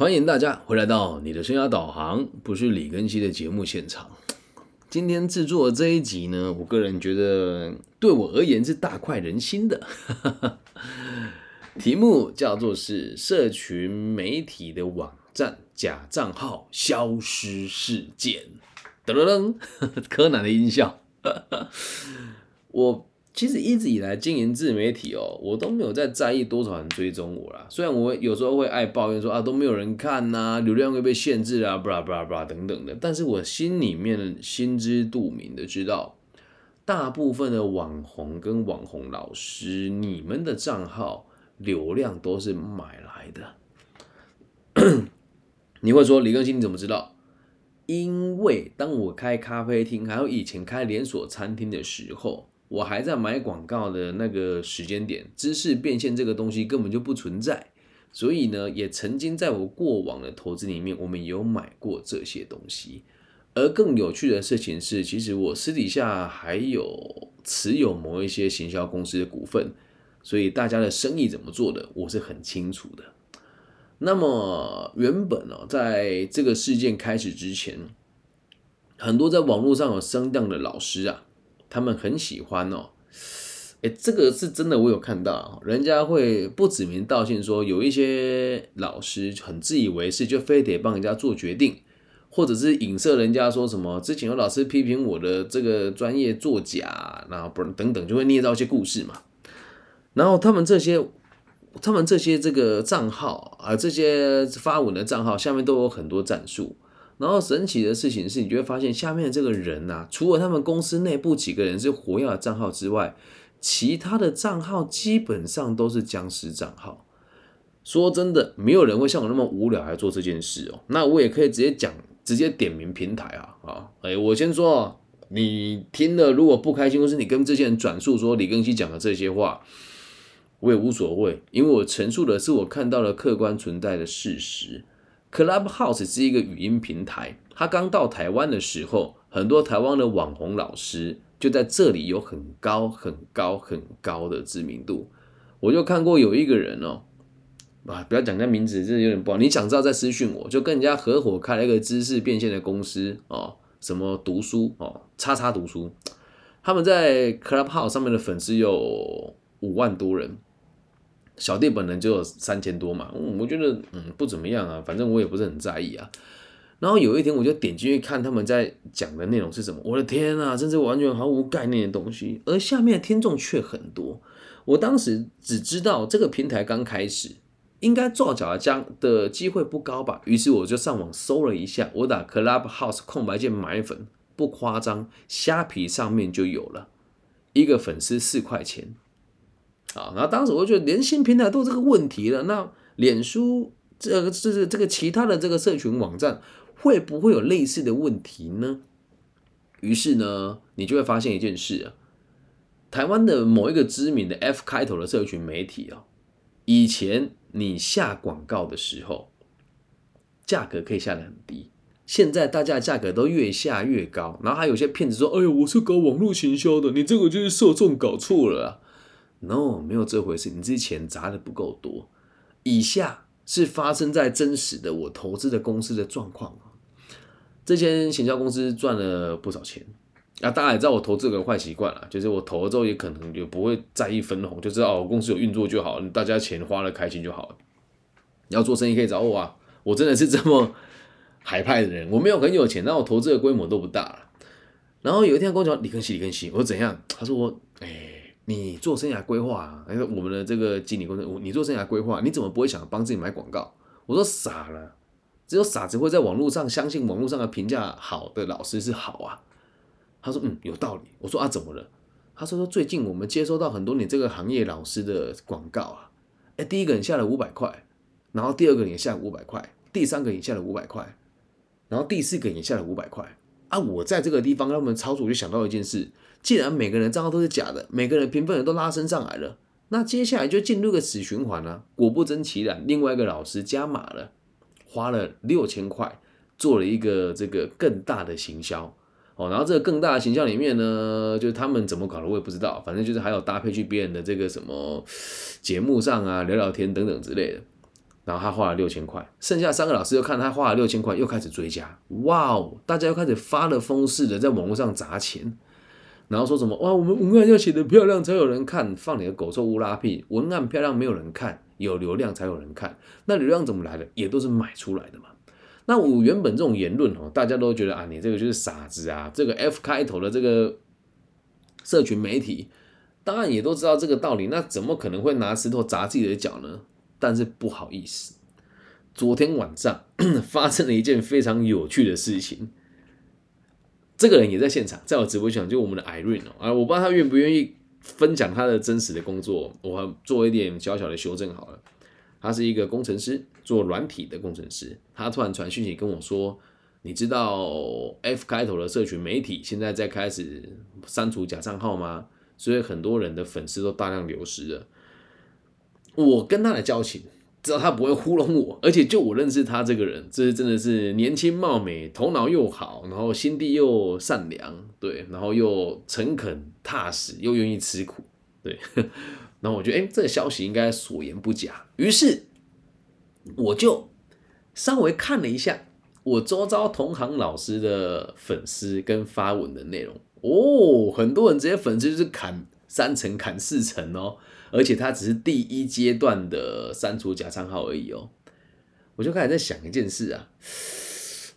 欢迎大家回来到你的生涯导航，不是李根熙的节目现场。今天制作这一集呢，我个人觉得对我而言是大快人心的。题目叫做是社群媒体的网站假账号消失事件。噔噔噔，柯南的音效。我其实一直以来经营自媒体哦，我都没有在在意多少人追踪我啦。虽然我有时候会爱抱怨说啊都没有人看呐，流量会被限制啊，布拉布拉布拉等等的，但是我心里面心知肚明的知道，大部分的网红跟网红老师，你们的账号流量都是买来的。你会说李更新你怎么知道？因为当我开咖啡厅，还有以前开连锁餐厅的时候，我还在买广告的那个时间点，知识变现这个东西根本就不存在。所以呢，也曾经在我过往的投资里面，我们有买过这些东西。而更有趣的事情是，其实我私底下还有持有某一些行销公司的股份，所以大家的生意怎么做的，我是很清楚的。那么原本呢，在这个事件开始之前，很多在网络上有声量的老师啊，他们很喜欢哦，哎，这个是真的，我有看到，人家会不指名道姓说，有一些老师很自以为是，就非得帮人家做决定，或者是影射人家说什么，之前有老师批评我的这个专业作假，然后不等等，就会捏造一些故事嘛，然后他们这些。他们这些这个账号啊，这些发文的账号下面都有很多战术。然后神奇的事情是，你就会发现下面的这个人呐，除了他们公司内部几个人是活跃的账号之外，其他的账号基本上都是僵尸账号。说真的，没有人会像我那么无聊来做这件事哦。那我也可以直接讲，直接点名平台啊啊！哎，我先说，你听了如果不开心，或是你跟这些人转述说李根熙讲的这些话。我也无所谓，因为我陈述的是我看到了客观存在的事实。Clubhouse 是一个语音平台，它刚到台湾的时候，很多台湾的网红老师就在这里有很高、很高、很高的知名度。我就看过有一个人哦，啊，不要讲人家名字，这有点不好。你想知道再私讯我，就跟人家合伙开了一个知识变现的公司哦，什么读书哦，叉叉读书，他们在 Clubhouse 上面的粉丝有五万多人。小弟本人就有三千多嘛，我觉得嗯不怎么样啊，反正我也不是很在意啊。然后有一天我就点进去看他们在讲的内容是什么，我的天啊，真是完全毫无概念的东西。而下面的听众却很多，我当时只知道这个平台刚开始，应该做脚的的机会不高吧。于是我就上网搜了一下，我打 Clubhouse 空白键买粉，不夸张，虾皮上面就有了一个粉丝四块钱。啊，然后当时我就觉得连新平台都这个问题了，那脸书这个这是这个其他的这个社群网站会不会有类似的问题呢？于是呢，你就会发现一件事啊，台湾的某一个知名的 F 开头的社群媒体啊，以前你下广告的时候，价格可以下得很低，现在大家价格都越下越高，然后还有些骗子说，哎呦，我是搞网络行销的，你这个就是受众搞错了。啊 No，没有这回事。你之前砸的不够多。以下是发生在真实的我投资的公司的状况这间行销公司赚了不少钱啊，大家也知道我投资个坏习惯了，就是我投了之后也可能就不会在意分红，就知道哦，公司有运作就好，大家钱花了开心就好了。要做生意可以找我啊，我真的是这么海派的人。我没有很有钱，但我投资的规模都不大了。然后有一天跟我讲李根熙，李根熙，我说怎样？他说我哎。你做生涯规划啊？我们的这个经理公司，你做生涯规划，你怎么不会想帮自己买广告？我说傻了，只有傻子会在网络上相信网络上的评价好的老师是好啊。他说嗯，有道理。我说啊，怎么了？他说说最近我们接收到很多你这个行业老师的广告啊，哎，第一个人下了五百块，然后第二个也下了五百块，第三个也下了五百块，然后第四个也下了五百块。啊，我在这个地方，他们操作就想到一件事。既然每个人账号都是假的，每个人评分也都拉升上来了，那接下来就进入个死循环了。果不真其然，另外一个老师加码了，花了六千块做了一个这个更大的行销哦。然后这个更大的行销里面呢，就是他们怎么搞的我也不知道，反正就是还有搭配去别人的这个什么节目上啊聊聊天等等之类的。然后他花了六千块，剩下三个老师又看他花了六千块，又开始追加，哇哦，大家又开始发了疯似的在网络上砸钱，然后说什么哇，我们文案要写的漂亮才有人看，放你的狗臭乌拉屁，文案漂亮没有人看，有流量才有人看，那流量怎么来的？也都是买出来的嘛。那我原本这种言论哦，大家都觉得啊，你这个就是傻子啊，这个 F 开头的这个社群媒体，当然也都知道这个道理，那怎么可能会拿石头砸自己的脚呢？但是不好意思，昨天晚上 发生了一件非常有趣的事情。这个人也在现场，在我直播间，就我们的 Irene 哦，啊，我不知道他愿不愿意分享他的真实的工作，我做一点小小的修正好了。他是一个工程师，做软体的工程师。他突然传讯息跟我说：“你知道 F 开头的社群媒体现在在开始删除假账号吗？所以很多人的粉丝都大量流失了。”我跟他的交情，知道他不会糊弄我，而且就我认识他这个人，这是真的是年轻貌美，头脑又好，然后心地又善良，对，然后又诚恳踏实，又愿意吃苦，对。然后我觉得，哎，这个消息应该所言不假，于是我就稍微看了一下我周遭同行老师的粉丝跟发文的内容，哦，很多人直接粉丝就是砍三层、砍四层哦。而且它只是第一阶段的删除假账号而已哦，我就开始在想一件事啊，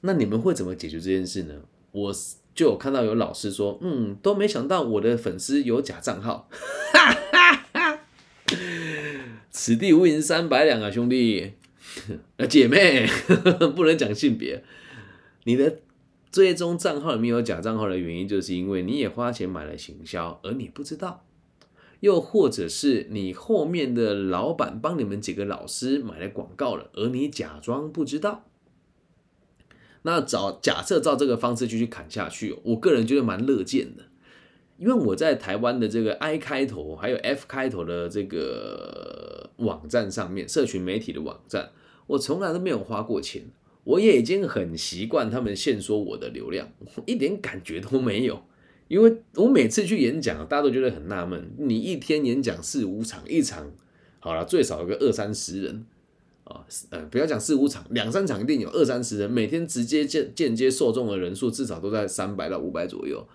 那你们会怎么解决这件事呢？我就有看到有老师说，嗯，都没想到我的粉丝有假账号，哈哈哈，此地无银三百两啊，兄弟，呃，姐妹，不能讲性别，你的最终账号里面有假账号的原因，就是因为你也花钱买了行销，而你不知道。又或者是你后面的老板帮你们几个老师买了广告了，而你假装不知道。那找假设照这个方式继续砍下去，我个人觉得蛮乐见的，因为我在台湾的这个 I 开头还有 F 开头的这个网站上面，社群媒体的网站，我从来都没有花过钱，我也已经很习惯他们限缩我的流量，一点感觉都没有。因为我每次去演讲，大家都觉得很纳闷，你一天演讲四五场，一场好了最少有个二三十人啊，呃，不要讲四五场，两三场一定有二三十人，每天直接间间接受众的人数至少都在三百到五百左右。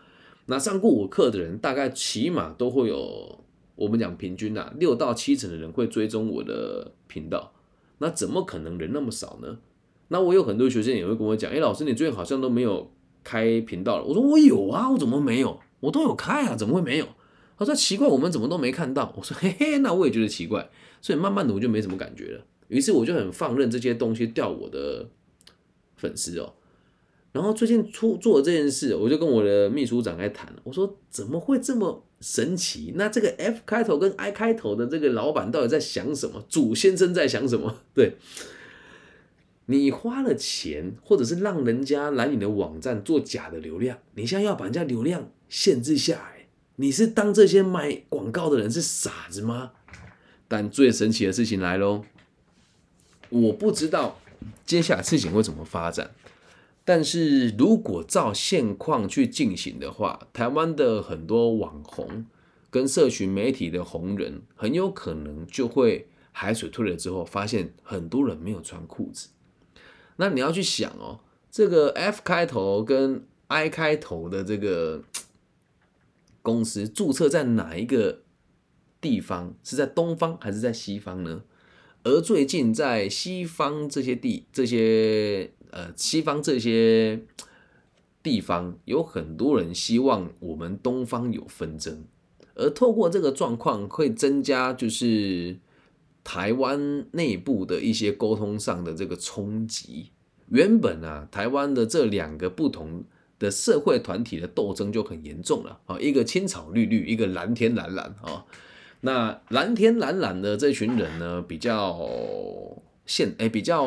那上过我课的人，大概起码都会有，我们讲平均啊，六到七成的人会追踪我的频道。那怎么可能人那么少呢？那我有很多学生也会跟我讲，哎，老师你最近好像都没有。开频道了，我说我有啊，我怎么没有？我都有开啊，怎么会没有？他说奇怪，我们怎么都没看到？我说嘿嘿，那我也觉得奇怪，所以慢慢的我就没什么感觉了。于是我就很放任这些东西掉我的粉丝哦。然后最近出做这件事，我就跟我的秘书长在谈，我说怎么会这么神奇？那这个 F 开头跟 I 开头的这个老板到底在想什么？主先生在想什么？对。你花了钱，或者是让人家来你的网站做假的流量，你现在要把人家流量限制下来，你是当这些卖广告的人是傻子吗？但最神奇的事情来喽，我不知道接下来事情会怎么发展，但是如果照现况去进行的话，台湾的很多网红跟社群媒体的红人，很有可能就会海水退了之后，发现很多人没有穿裤子。那你要去想哦，这个 F 开头跟 I 开头的这个公司注册在哪一个地方？是在东方还是在西方呢？而最近在西方这些地、这些呃西方这些地方，有很多人希望我们东方有纷争，而透过这个状况会增加就是。台湾内部的一些沟通上的这个冲击，原本啊，台湾的这两个不同的社会团体的斗争就很严重了啊，一个青草绿绿，一个蓝天蓝蓝啊。那蓝天蓝蓝的这群人呢，比较现哎比较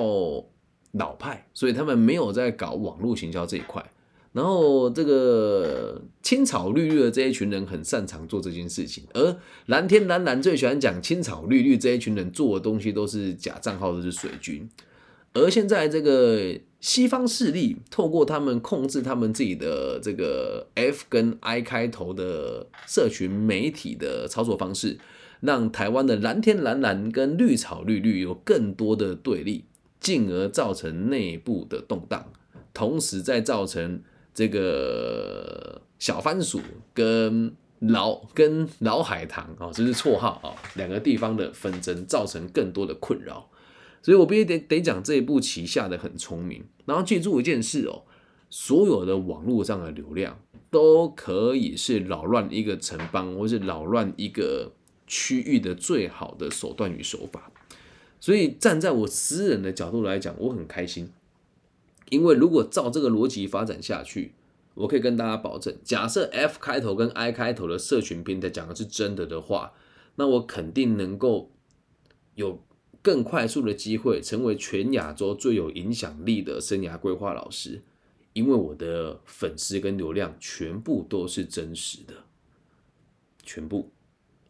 老派，所以他们没有在搞网络行销这一块。然后这个青草绿绿的这一群人很擅长做这件事情，而蓝天蓝蓝最喜欢讲青草绿绿这一群人做的东西都是假账号，都是水军。而现在这个西方势力透过他们控制他们自己的这个 F 跟 I 开头的社群媒体的操作方式，让台湾的蓝天蓝蓝跟绿草绿绿有更多的对立，进而造成内部的动荡，同时再造成这个小番薯跟老跟老海棠啊，这是绰号啊，两个地方的纷争，造成更多的困扰。所以我必须得得讲这一步棋下的很聪明，然后记住一件事哦，所有的网络上的流量都可以是扰乱一个城邦或是扰乱一个区域的最好的手段与手法。所以站在我私人的角度来讲，我很开心，因为如果照这个逻辑发展下去，我可以跟大家保证，假设 F 开头跟 I 开头的社群平台讲的是真的的话，那我肯定能够有。更快速的机会成为全亚洲最有影响力的生涯规划老师，因为我的粉丝跟流量全部都是真实的，全部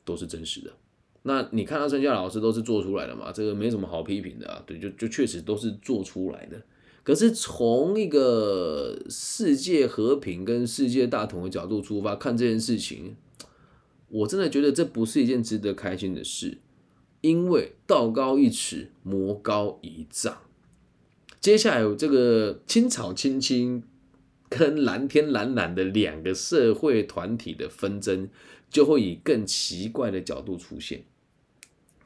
都是真实的。那你看到生涯老师都是做出来的嘛？这个没什么好批评的啊。对，就就确实都是做出来的。可是从一个世界和平跟世界大同的角度出发看这件事情，我真的觉得这不是一件值得开心的事。因为道高一尺，魔高一丈。接下来有这个青草青青跟蓝天蓝蓝的两个社会团体的纷争，就会以更奇怪的角度出现。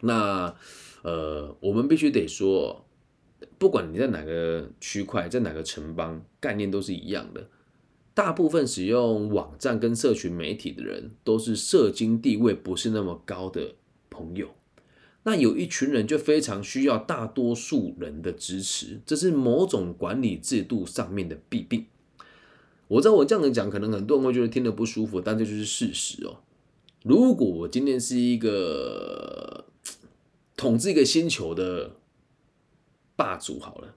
那呃，我们必须得说，不管你在哪个区块，在哪个城邦，概念都是一样的。大部分使用网站跟社群媒体的人，都是社经地位不是那么高的朋友。那有一群人就非常需要大多数人的支持，这是某种管理制度上面的弊病。我知道我这样子讲，可能很多人会觉得听得不舒服，但这就是事实哦。如果我今天是一个 统治一个星球的霸主，好了。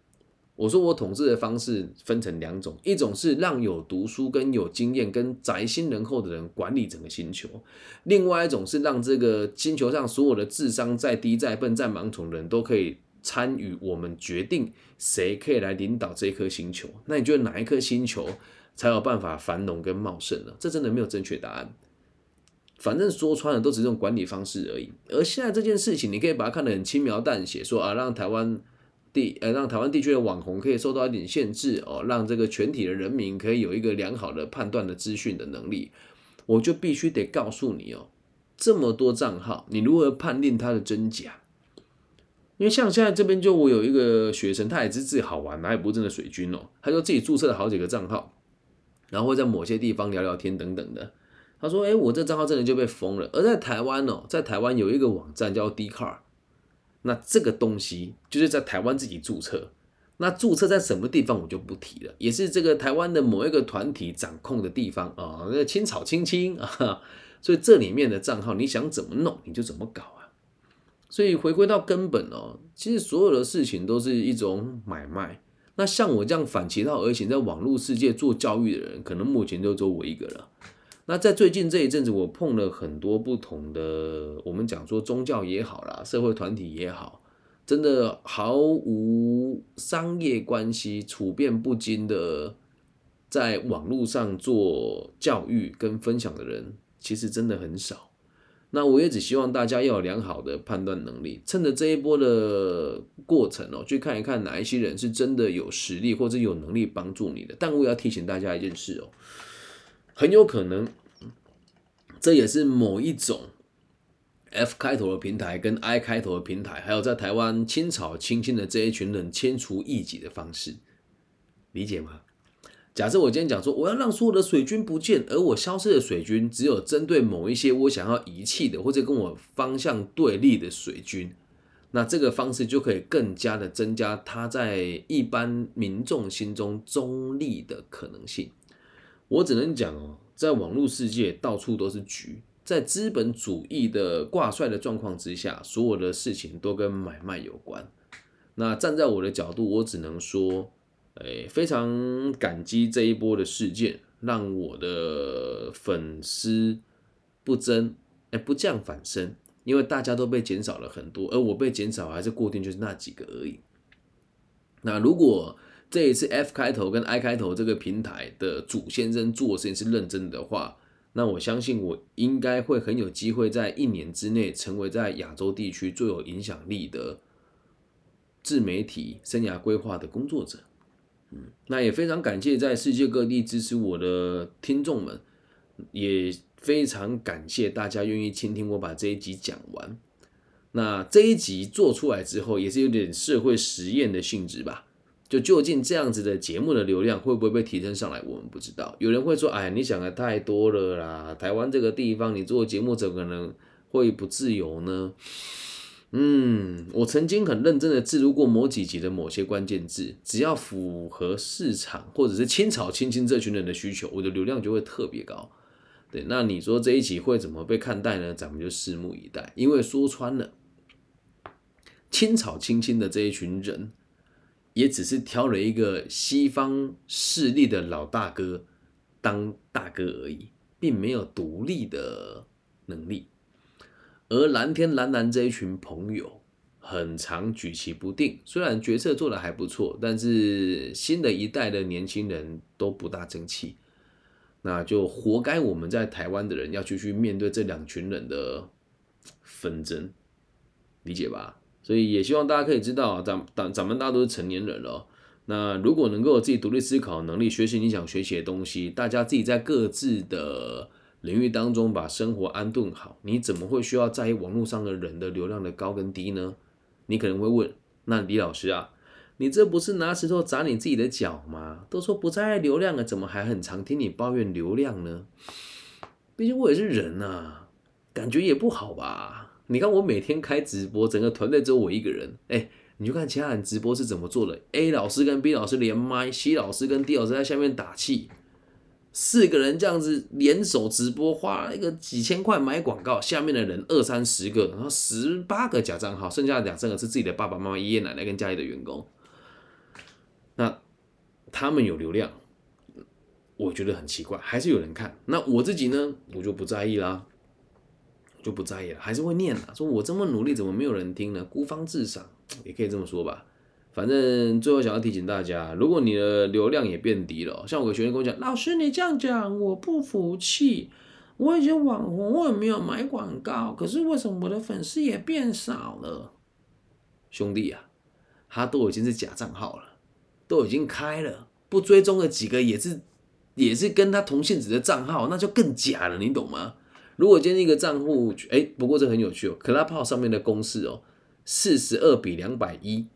我说我统治的方式分成两种，一种是让有读书跟有经验跟宅心仁厚的人管理整个星球，另外一种是让这个星球上所有的智商再低再笨再盲从的人都可以参与我们决定谁可以来领导这颗星球。那你觉得哪一颗星球才有办法繁荣跟茂盛呢？这真的没有正确答案，反正说穿了都只是这种管理方式而已。而现在这件事情，你可以把它看得很轻描淡写，说啊让台湾。地呃，让台湾地区的网红可以受到一点限制哦，让这个全体的人民可以有一个良好的判断的资讯的能力，我就必须得告诉你哦，这么多账号，你如何判定它的真假？因为像现在这边就我有一个学生，他也是自己好玩，哪也不是真的水军哦，他就自己注册了好几个账号，然后会在某些地方聊聊天等等的。他说：“哎，我这账号真的就被封了。”而在台湾哦，在台湾有一个网站叫 d c a r 那这个东西就是在台湾自己注册，那注册在什么地方我就不提了，也是这个台湾的某一个团体掌控的地方啊，那青草青青啊，所以这里面的账号你想怎么弄你就怎么搞啊。所以回归到根本哦，其实所有的事情都是一种买卖。那像我这样反其道而行，在网络世界做教育的人，可能目前就只有我一个了。那在最近这一阵子，我碰了很多不同的，我们讲说宗教也好啦，社会团体也好，真的毫无商业关系、处变不惊的，在网络上做教育跟分享的人，其实真的很少。那我也只希望大家要有良好的判断能力，趁着这一波的过程哦，去看一看哪一些人是真的有实力或者有能力帮助你的。但我也要提醒大家一件事哦。很有可能，这也是某一种 F 开头的平台跟 I 开头的平台，还有在台湾清草清清的这一群人迁除异己的方式，理解吗？假设我今天讲说，我要让所有的水军不见，而我消失的水军只有针对某一些我想要遗弃的或者跟我方向对立的水军，那这个方式就可以更加的增加他在一般民众心中中立的可能性。我只能讲哦，在网络世界到处都是局，在资本主义的挂帅的状况之下，所有的事情都跟买卖有关。那站在我的角度，我只能说，哎，非常感激这一波的事件，让我的粉丝不增，哎，不降反升，因为大家都被减少了很多，而我被减少还是固定就是那几个而已。那如果这一次 F 开头跟 I 开头这个平台的主先生做事情是认真的话，那我相信我应该会很有机会在一年之内成为在亚洲地区最有影响力的自媒体生涯规划的工作者。嗯，那也非常感谢在世界各地支持我的听众们，也非常感谢大家愿意倾听我把这一集讲完。那这一集做出来之后，也是有点社会实验的性质吧。就究竟这样子的节目的流量会不会被提升上来，我们不知道。有人会说：“哎，你想的太多了啦！台湾这个地方，你做节目怎么可能会不自由呢？”嗯，我曾经很认真的记录过某几集的某些关键字，只要符合市场或者是青草青青这群人的需求，我的流量就会特别高。对，那你说这一集会怎么被看待呢？咱们就拭目以待。因为说穿了，青草青青的这一群人。也只是挑了一个西方势力的老大哥当大哥而已，并没有独立的能力。而蓝天蓝蓝这一群朋友，很常举棋不定。虽然决策做的还不错，但是新的一代的年轻人都不大争气，那就活该我们在台湾的人要继续面对这两群人的纷争，理解吧？所以也希望大家可以知道，咱咱咱们大家都是成年人了。那如果能够有自己独立思考能力，学习你想学习的东西，大家自己在各自的领域当中把生活安顿好，你怎么会需要在意网络上的人的流量的高跟低呢？你可能会问，那李老师啊，你这不是拿石头砸你自己的脚吗？都说不在意流量了，怎么还很常听你抱怨流量呢？毕竟我也是人呐，感觉也不好吧。你看我每天开直播，整个团队只有我一个人。哎，你就看其他人直播是怎么做的。A 老师跟 B 老师连麦，C 老师跟 D 老师在下面打气，四个人这样子联手直播，花一个几千块买广告，下面的人二三十个，然后十八个假账号，剩下两三个是自己的爸爸妈妈、爷爷奶奶跟家里的员工。那他们有流量，我觉得很奇怪，还是有人看。那我自己呢，我就不在意啦。就不在意了，还是会念了。说我这么努力，怎么没有人听呢？孤芳自赏也可以这么说吧。反正最后想要提醒大家，如果你的流量也变低了，像我的学员跟我讲，老师你这样讲我不服气。我以前网红，我也没有买广告，可是为什么我的粉丝也变少了？兄弟啊，他都已经是假账号了，都已经开了，不追踪的几个也是也是跟他同性质的账号，那就更假了，你懂吗？如果今天一个账户，哎，不过这很有趣哦，Clubhouse 上面的公式哦，四十二比两百一，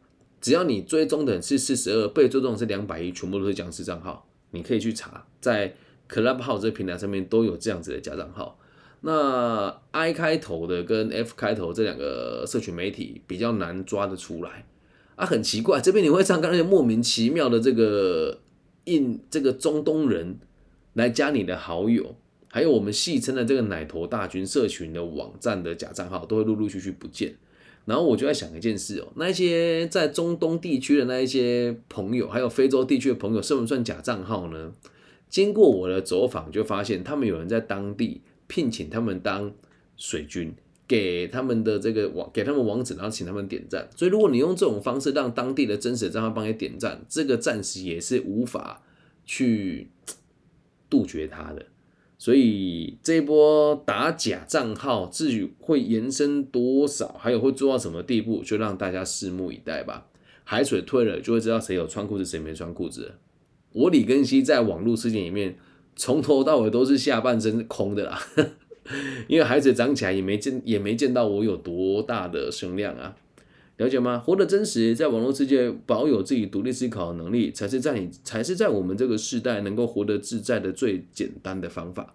只要你追踪的是四十二，被追踪的是两百一，全部都是僵尸账号，你可以去查，在 Clubhouse 这个平台上面都有这样子的假账号。那 I 开头的跟 F 开头这两个社群媒体比较难抓得出来啊，很奇怪，这边你会看到那些莫名其妙的这个印这个中东人来加你的好友。还有我们戏称的这个奶头大军社群的网站的假账号，都会陆陆续续不见。然后我就在想一件事哦，那些在中东地区的那一些朋友，还有非洲地区的朋友，算不算假账号呢？经过我的走访，就发现他们有人在当地聘请他们当水军，给他们的这个网，给他们网址，然后请他们点赞。所以如果你用这种方式让当地的真实账号帮你点赞，这个暂时也是无法去杜绝它的。所以这一波打假账号，至于会延伸多少，还有会做到什么地步，就让大家拭目以待吧。海水退了，就会知道谁有穿裤子，谁没穿裤子。我李根熙在网络世界里面，从头到尾都是下半身空的啦，因为海水涨起来也没见，也没见到我有多大的声量啊。了解吗？活得真实，在网络世界保有自己独立思考的能力，才是在你，才是在我们这个时代能够活得自在的最简单的方法。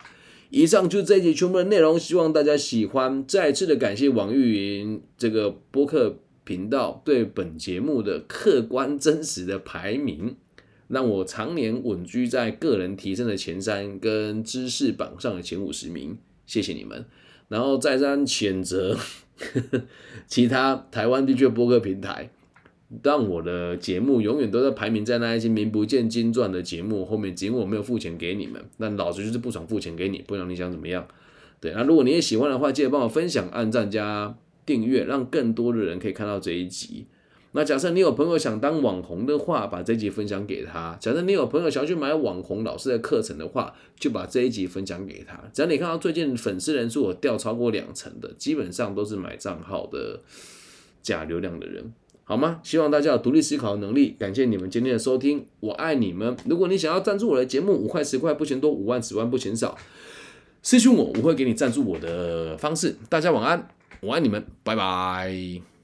以上就这一集全部的内容，希望大家喜欢。再次的感谢网易云这个播客频道对本节目的客观真实的排名，让我常年稳居在个人提升的前三跟知识榜上的前五十名。谢谢你们，然后再三谴责。其他台湾地区的播客平台，让我的节目永远都在排名在那一些名不见经传的节目后面，尽管我没有付钱给你们，那老子就是不想付钱给你，不然你想怎么样？对，那如果你也喜欢的话，记得帮我分享、按赞加订阅，让更多的人可以看到这一集。那假设你有朋友想当网红的话，把这集分享给他；假设你有朋友想去买网红老师的课程的话，就把这一集分享给他。只要你看到最近粉丝人数有掉超过两成的，基本上都是买账号的假流量的人，好吗？希望大家有独立思考的能力。感谢你们今天的收听，我爱你们。如果你想要赞助我的节目，五块十块不嫌多，五万十万不嫌少，私信我，我会给你赞助我的方式。大家晚安，我爱你们，拜拜。